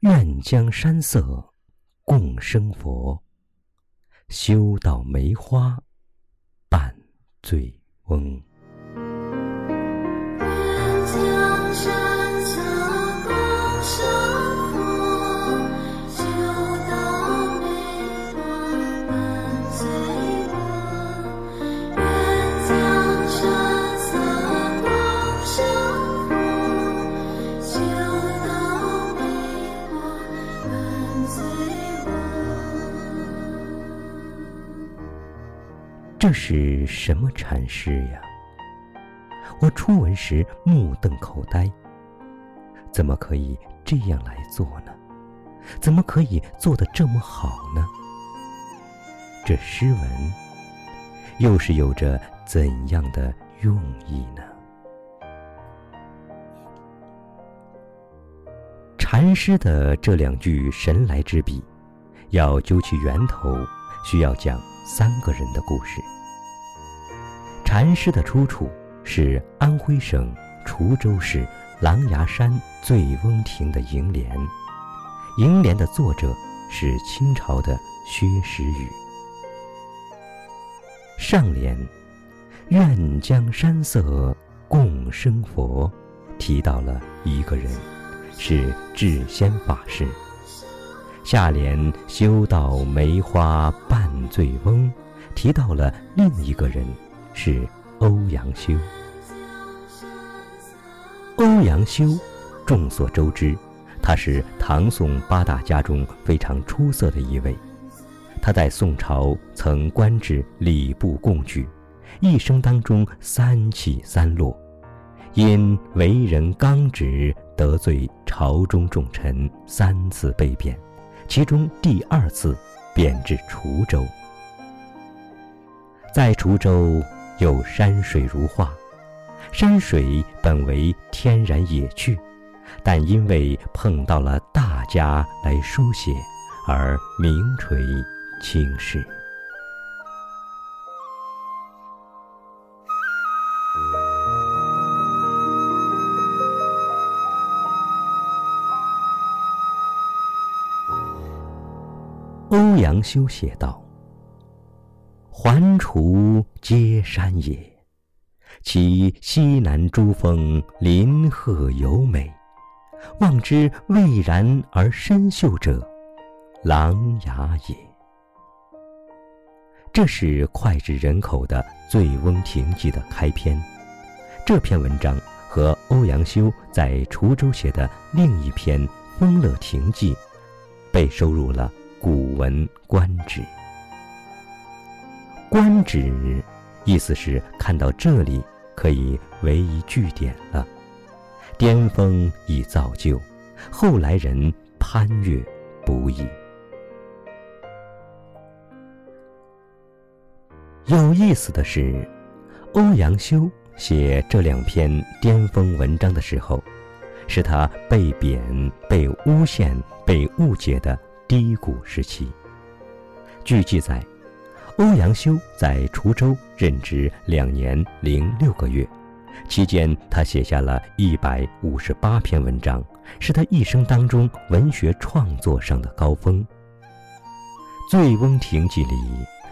愿将山色共生佛，修到梅花伴醉翁。是什么禅师呀？我初闻时目瞪口呆。怎么可以这样来做呢？怎么可以做得这么好呢？这诗文又是有着怎样的用意呢？禅师的这两句神来之笔，要究其源头，需要讲三个人的故事。禅师的出处是安徽省滁州市琅琊山醉翁亭的楹联，楹联的作者是清朝的薛时雨。上联“愿将山色共生佛”提到了一个人，是智仙法师。下联“修道梅花伴醉翁”提到了另一个人。是欧阳修。欧阳修，众所周知，他是唐宋八大家中非常出色的一位。他在宋朝曾官至礼部贡举，一生当中三起三落，因为人刚直，得罪朝中重臣，三次被贬，其中第二次贬至滁州。在滁州。有山水如画，山水本为天然野趣，但因为碰到了大家来书写，而名垂青史。欧阳修写道。环滁皆山也，其西南诸峰林壑尤美。望之蔚然而深秀者，琅琊也。这是脍炙人口的《醉翁亭记》的开篇。这篇文章和欧阳修在滁州写的另一篇《丰乐亭记》，被收入了《古文观止》。观止，意思是看到这里可以为一句点了。巅峰已造就，后来人攀越不易。有意思的是，欧阳修写这两篇巅峰文章的时候，是他被贬、被诬陷、被误解的低谷时期。据记载。欧阳修在滁州任职两年零六个月，期间他写下了一百五十八篇文章，是他一生当中文学创作上的高峰。《醉翁亭记》里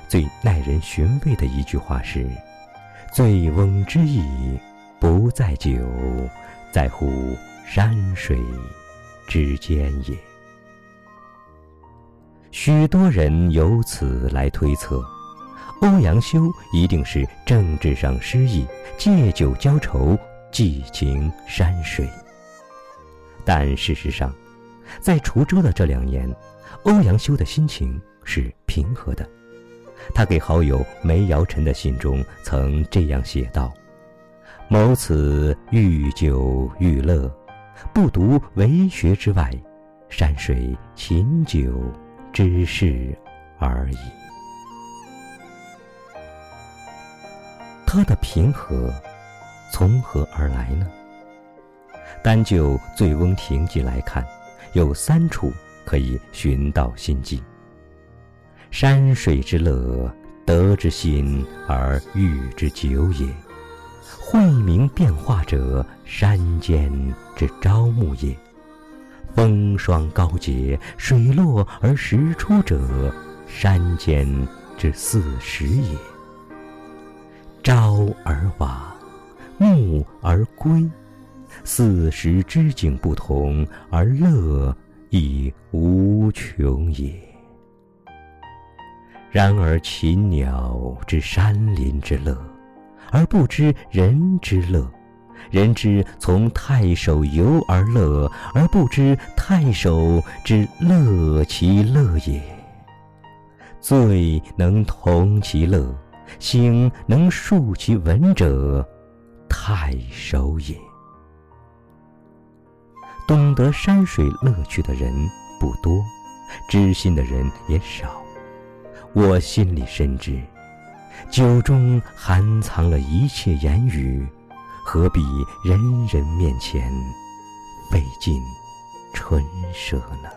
最耐人寻味的一句话是：“醉翁之意不在酒，在乎山水之间也。”许多人由此来推测。欧阳修一定是政治上失意，借酒浇愁，寄情山水。但事实上，在滁州的这两年，欧阳修的心情是平和的。他给好友梅尧臣的信中曾这样写道：“某此欲酒欲乐，不独为学之外，山水琴酒之事而已。”他的平和从何而来呢？单就《醉翁亭记》来看，有三处可以寻到心迹：山水之乐，得之心而寓之酒也；晦明变化者，山间之朝暮也；风霜高洁，水落而石出者，山间之四时也。朝而往，暮而归，四时之景不同，而乐亦无穷也。然而禽鸟知山林之乐，而不知人之乐。人之从太守游而乐，而不知太守之乐其乐也。醉能同其乐，醒能述其文者，太守也。懂得山水乐趣的人不多，知心的人也少。我心里深知，酒中含藏了一切言语。何必人人面前费尽唇舌呢？